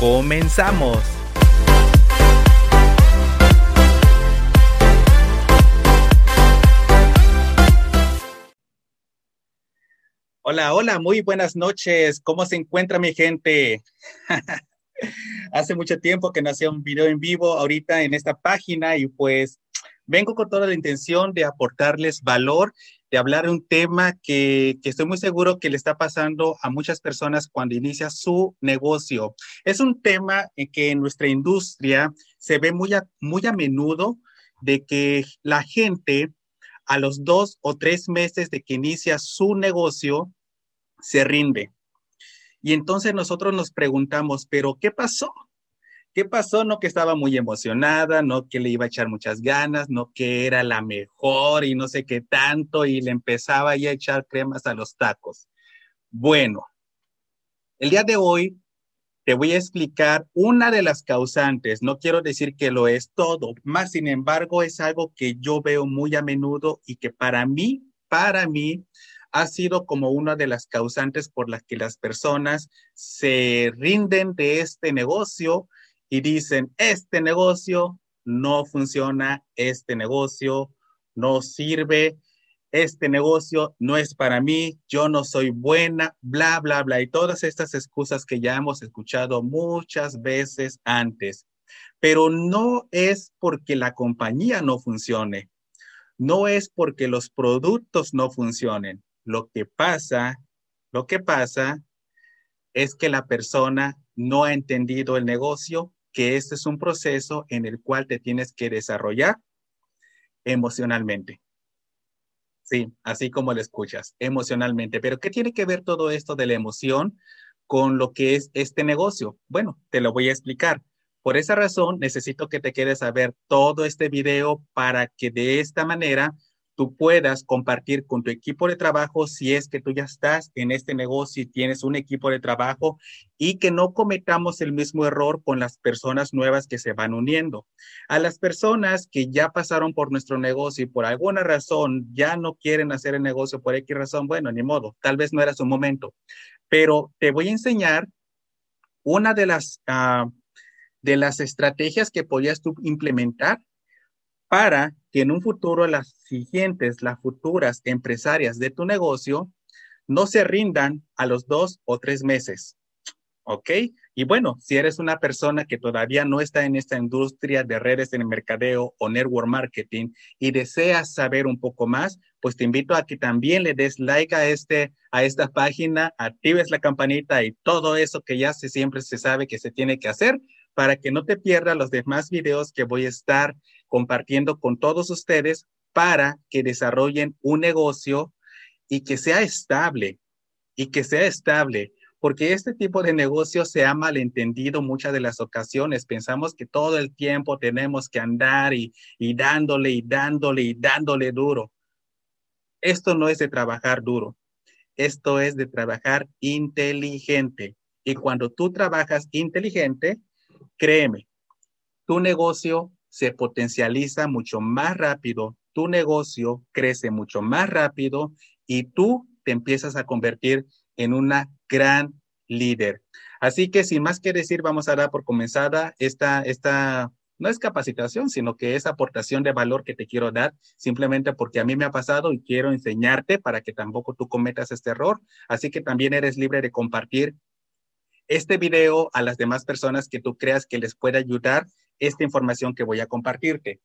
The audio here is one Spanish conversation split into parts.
¡Comenzamos! Hola, hola, muy buenas noches. ¿Cómo se encuentra mi gente? Hace mucho tiempo que no hacía un video en vivo ahorita en esta página y pues vengo con toda la intención de aportarles valor de hablar de un tema que, estoy muy seguro que le está pasando a muchas personas cuando inicia su negocio. Es un tema que en nuestra industria se ve muy a, muy a menudo de que la gente a los dos o tres meses de que inicia su negocio se rinde. Y entonces nosotros nos preguntamos, pero ¿qué pasó? ¿Qué pasó? No que estaba muy emocionada, no que le iba a echar muchas ganas, no que era la mejor y no sé qué tanto y le empezaba ya a echar cremas a los tacos. Bueno, el día de hoy te voy a explicar una de las causantes. No quiero decir que lo es todo, más sin embargo es algo que yo veo muy a menudo y que para mí, para mí, ha sido como una de las causantes por las que las personas se rinden de este negocio y dicen, este negocio no funciona, este negocio no sirve, este negocio no es para mí, yo no soy buena, bla, bla, bla, y todas estas excusas que ya hemos escuchado muchas veces antes. Pero no es porque la compañía no funcione, no es porque los productos no funcionen. Lo que pasa, lo que pasa es que la persona no ha entendido el negocio que este es un proceso en el cual te tienes que desarrollar emocionalmente. Sí, así como lo escuchas, emocionalmente. Pero ¿qué tiene que ver todo esto de la emoción con lo que es este negocio? Bueno, te lo voy a explicar. Por esa razón, necesito que te quedes a ver todo este video para que de esta manera tú puedas compartir con tu equipo de trabajo si es que tú ya estás en este negocio y tienes un equipo de trabajo y que no cometamos el mismo error con las personas nuevas que se van uniendo. A las personas que ya pasaron por nuestro negocio y por alguna razón ya no quieren hacer el negocio por X razón, bueno, ni modo, tal vez no era su momento, pero te voy a enseñar una de las, uh, de las estrategias que podías tú implementar para que en un futuro las siguientes, las futuras empresarias de tu negocio no se rindan a los dos o tres meses. ¿Ok? Y bueno, si eres una persona que todavía no está en esta industria de redes en el mercadeo o network marketing y deseas saber un poco más, pues te invito a que también le des like a, este, a esta página, actives la campanita y todo eso que ya se, siempre se sabe que se tiene que hacer para que no te pierdas los demás videos que voy a estar compartiendo con todos ustedes para que desarrollen un negocio y que sea estable, y que sea estable, porque este tipo de negocio se ha malentendido muchas de las ocasiones. Pensamos que todo el tiempo tenemos que andar y, y dándole y dándole y dándole duro. Esto no es de trabajar duro, esto es de trabajar inteligente. Y cuando tú trabajas inteligente, créeme, tu negocio se potencializa mucho más rápido, tu negocio crece mucho más rápido y tú te empiezas a convertir en una gran líder. Así que sin más que decir, vamos a dar por comenzada esta, esta, no es capacitación, sino que es aportación de valor que te quiero dar, simplemente porque a mí me ha pasado y quiero enseñarte para que tampoco tú cometas este error. Así que también eres libre de compartir este video a las demás personas que tú creas que les pueda ayudar esta información que voy a compartirte.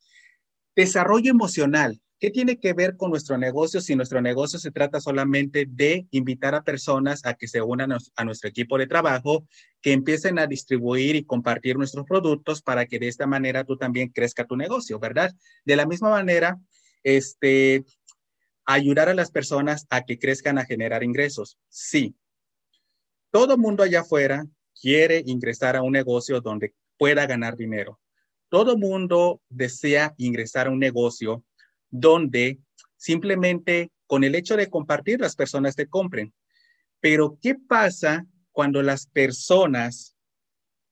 Desarrollo emocional. ¿Qué tiene que ver con nuestro negocio si nuestro negocio se trata solamente de invitar a personas a que se unan a nuestro equipo de trabajo, que empiecen a distribuir y compartir nuestros productos para que de esta manera tú también crezca tu negocio, ¿verdad? De la misma manera, este, ayudar a las personas a que crezcan a generar ingresos. Sí. Todo mundo allá afuera quiere ingresar a un negocio donde pueda ganar dinero. Todo mundo desea ingresar a un negocio donde simplemente con el hecho de compartir las personas te compren. Pero ¿qué pasa cuando las personas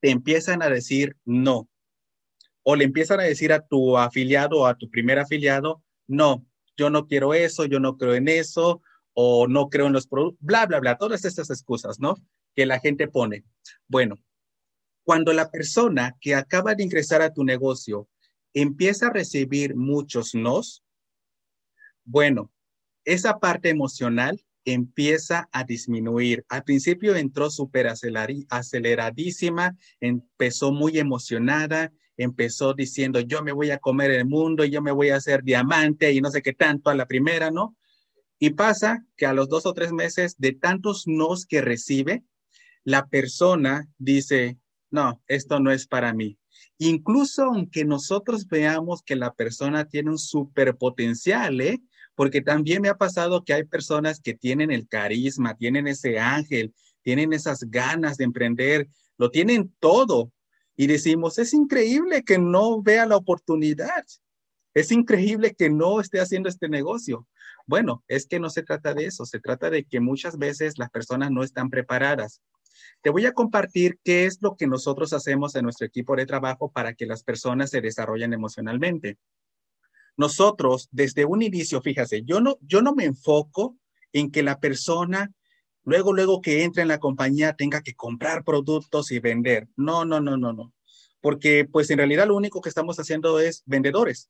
te empiezan a decir no? O le empiezan a decir a tu afiliado o a tu primer afiliado, no, yo no quiero eso, yo no creo en eso, o no creo en los productos, bla, bla, bla, todas estas excusas, ¿no? Que la gente pone. Bueno, cuando la persona que acaba de ingresar a tu negocio empieza a recibir muchos nos, bueno, esa parte emocional empieza a disminuir. Al principio entró súper aceleradísima, empezó muy emocionada, empezó diciendo, yo me voy a comer el mundo yo me voy a hacer diamante y no sé qué tanto a la primera, ¿no? Y pasa que a los dos o tres meses de tantos nos que recibe, la persona dice, no, esto no es para mí. Incluso aunque nosotros veamos que la persona tiene un superpotencial, ¿eh? porque también me ha pasado que hay personas que tienen el carisma, tienen ese ángel, tienen esas ganas de emprender, lo tienen todo. Y decimos, es increíble que no vea la oportunidad. Es increíble que no esté haciendo este negocio. Bueno, es que no se trata de eso, se trata de que muchas veces las personas no están preparadas. Te voy a compartir qué es lo que nosotros hacemos en nuestro equipo de trabajo para que las personas se desarrollen emocionalmente. Nosotros, desde un inicio, fíjate, yo no, yo no me enfoco en que la persona luego, luego que entre en la compañía tenga que comprar productos y vender. No, no, no, no, no. Porque pues en realidad lo único que estamos haciendo es vendedores.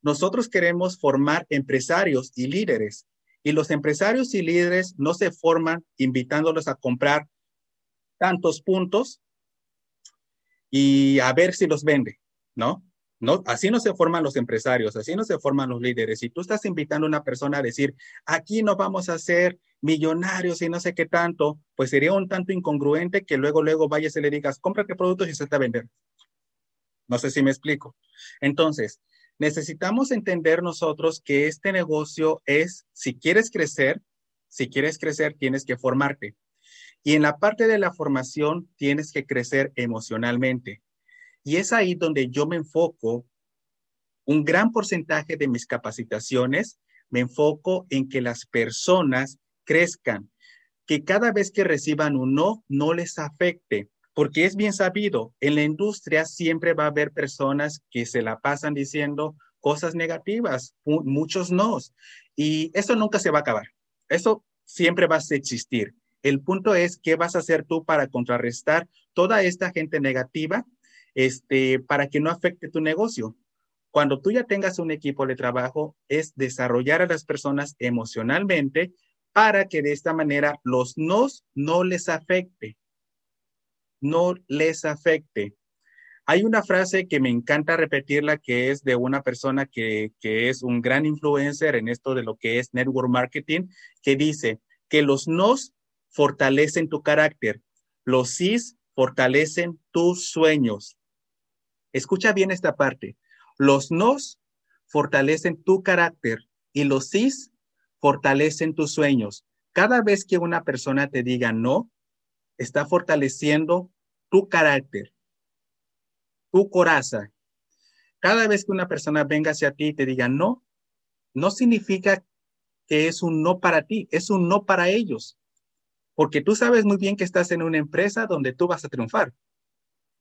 Nosotros queremos formar empresarios y líderes. Y los empresarios y líderes no se forman invitándolos a comprar tantos puntos y a ver si los vende, ¿no? No, así no se forman los empresarios, así no se forman los líderes. Si tú estás invitando a una persona a decir, aquí no vamos a ser millonarios y no sé qué tanto, pues sería un tanto incongruente que luego, luego vayas y le digas, cómprate productos y se te vender. No sé si me explico. Entonces, necesitamos entender nosotros que este negocio es, si quieres crecer, si quieres crecer, tienes que formarte. Y en la parte de la formación, tienes que crecer emocionalmente. Y es ahí donde yo me enfoco, un gran porcentaje de mis capacitaciones, me enfoco en que las personas crezcan, que cada vez que reciban un no, no les afecte, porque es bien sabido, en la industria siempre va a haber personas que se la pasan diciendo cosas negativas, muchos no, y eso nunca se va a acabar. Eso siempre va a existir. El punto es qué vas a hacer tú para contrarrestar toda esta gente negativa este, para que no afecte tu negocio. Cuando tú ya tengas un equipo de trabajo, es desarrollar a las personas emocionalmente para que de esta manera los nos no les afecte. No les afecte. Hay una frase que me encanta repetirla que es de una persona que, que es un gran influencer en esto de lo que es network marketing, que dice que los nos fortalecen tu carácter, los sís fortalecen tus sueños. Escucha bien esta parte. Los nos fortalecen tu carácter y los sís fortalecen tus sueños. Cada vez que una persona te diga no, está fortaleciendo tu carácter, tu coraza. Cada vez que una persona venga hacia ti y te diga no, no significa que es un no para ti, es un no para ellos. Porque tú sabes muy bien que estás en una empresa donde tú vas a triunfar.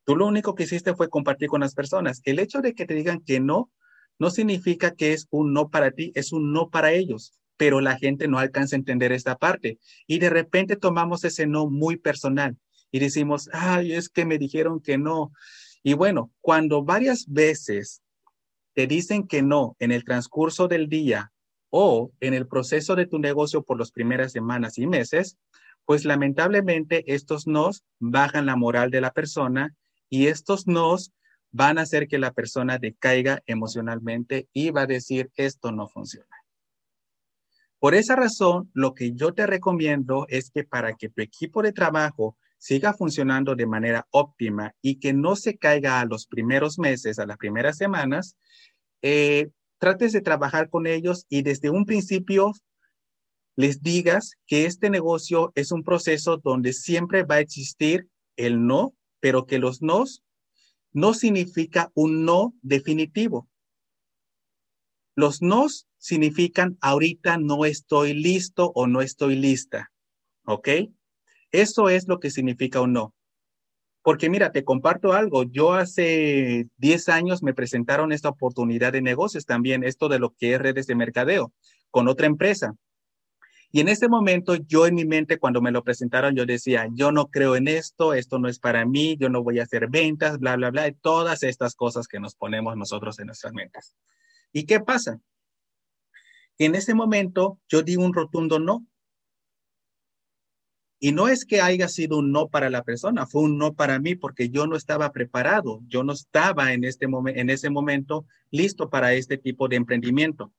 Tú lo único que hiciste fue compartir con las personas. El hecho de que te digan que no, no significa que es un no para ti, es un no para ellos. Pero la gente no alcanza a entender esta parte. Y de repente tomamos ese no muy personal y decimos, ay, es que me dijeron que no. Y bueno, cuando varias veces te dicen que no en el transcurso del día o en el proceso de tu negocio por las primeras semanas y meses, pues lamentablemente estos nos bajan la moral de la persona y estos nos van a hacer que la persona decaiga emocionalmente y va a decir, esto no funciona. Por esa razón, lo que yo te recomiendo es que para que tu equipo de trabajo siga funcionando de manera óptima y que no se caiga a los primeros meses, a las primeras semanas, eh, trates de trabajar con ellos y desde un principio les digas que este negocio es un proceso donde siempre va a existir el no, pero que los nos no significa un no definitivo. Los nos significan ahorita no estoy listo o no estoy lista. ¿Ok? Eso es lo que significa un no. Porque mira, te comparto algo. Yo hace 10 años me presentaron esta oportunidad de negocios también, esto de lo que es redes de mercadeo, con otra empresa. Y en ese momento yo en mi mente, cuando me lo presentaron, yo decía, yo no creo en esto, esto no es para mí, yo no voy a hacer ventas, bla, bla, bla, y todas estas cosas que nos ponemos nosotros en nuestras mentes. ¿Y qué pasa? En ese momento yo di un rotundo no. Y no es que haya sido un no para la persona, fue un no para mí porque yo no estaba preparado, yo no estaba en, este ese momento listo para este tipo de emprendimiento.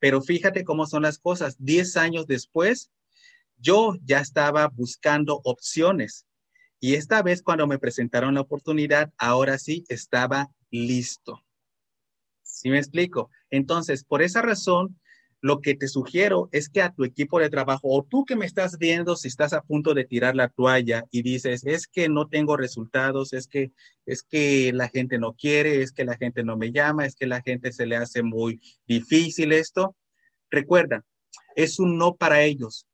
Pero fíjate cómo son las cosas. Diez años después, yo ya estaba buscando opciones. Y esta vez cuando me presentaron la oportunidad, ahora sí estaba listo. ¿Sí me explico? Entonces, por esa razón, lo que te sugiero es que a tu equipo de trabajo o tú que me estás viendo si estás a punto de tirar la toalla y dices, es que no tengo resultados, es que es que la gente no quiere, es que la gente no me llama, es que la gente se le hace muy difícil esto. Recuerda, es un no para ellos,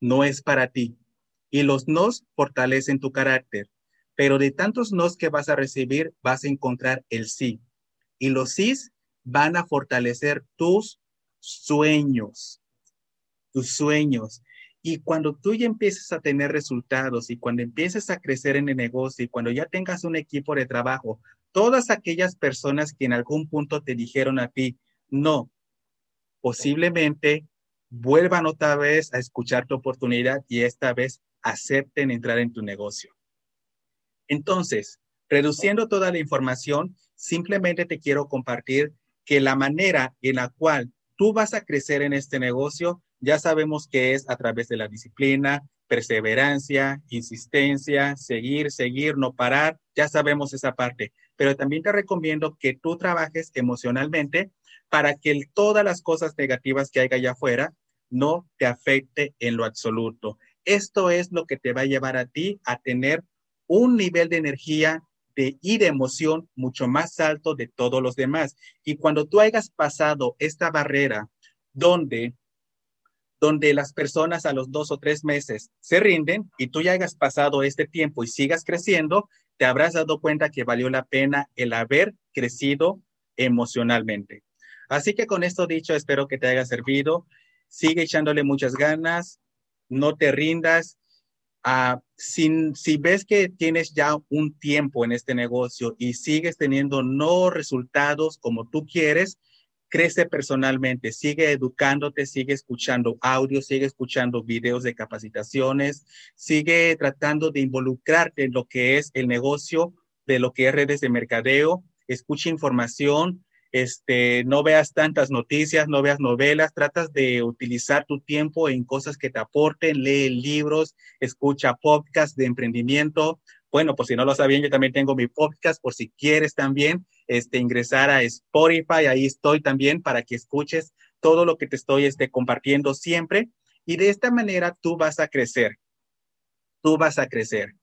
no es para ti. Y los nos fortalecen tu carácter, pero de tantos nos que vas a recibir, vas a encontrar el sí. Y los sís van a fortalecer tus sueños, tus sueños. Y cuando tú ya empieces a tener resultados y cuando empieces a crecer en el negocio y cuando ya tengas un equipo de trabajo, todas aquellas personas que en algún punto te dijeron a ti, no, posiblemente vuelvan otra vez a escuchar tu oportunidad y esta vez acepten entrar en tu negocio. Entonces, reduciendo toda la información, simplemente te quiero compartir que la manera en la cual tú vas a crecer en este negocio, ya sabemos que es a través de la disciplina, perseverancia, insistencia, seguir, seguir, no parar, ya sabemos esa parte, pero también te recomiendo que tú trabajes emocionalmente para que todas las cosas negativas que hay allá afuera no te afecte en lo absoluto. Esto es lo que te va a llevar a ti a tener un nivel de energía y de emoción mucho más alto de todos los demás. Y cuando tú hayas pasado esta barrera donde, donde las personas a los dos o tres meses se rinden y tú ya hayas pasado este tiempo y sigas creciendo, te habrás dado cuenta que valió la pena el haber crecido emocionalmente. Así que con esto dicho, espero que te haya servido. Sigue echándole muchas ganas, no te rindas Ah, si ves que tienes ya un tiempo en este negocio y sigues teniendo no resultados como tú quieres, crece personalmente, sigue educándote, sigue escuchando audio, sigue escuchando videos de capacitaciones, sigue tratando de involucrarte en lo que es el negocio, de lo que es redes de mercadeo, escucha información, este, no veas tantas noticias, no veas novelas, tratas de utilizar tu tiempo en cosas que te aporten, lee libros, escucha podcasts de emprendimiento. Bueno, por si no lo sabían, yo también tengo mi podcast, por si quieres también este, ingresar a Spotify, ahí estoy también para que escuches todo lo que te estoy este, compartiendo siempre. Y de esta manera tú vas a crecer, tú vas a crecer.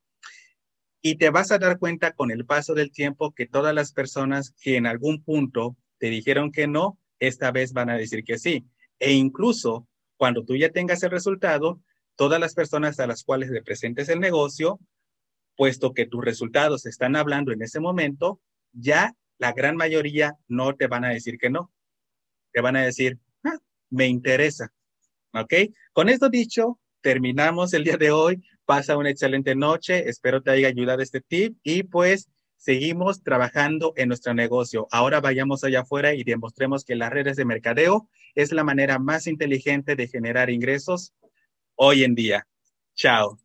Y te vas a dar cuenta con el paso del tiempo que todas las personas que en algún punto te dijeron que no, esta vez van a decir que sí. E incluso cuando tú ya tengas el resultado, todas las personas a las cuales le presentes el negocio, puesto que tus resultados están hablando en ese momento, ya la gran mayoría no te van a decir que no. Te van a decir, ah, me interesa. ¿Ok? Con esto dicho, terminamos el día de hoy. Pasa una excelente noche. Espero te haya ayudado este tip y pues seguimos trabajando en nuestro negocio. Ahora vayamos allá afuera y demostremos que las redes de mercadeo es la manera más inteligente de generar ingresos hoy en día. Chao.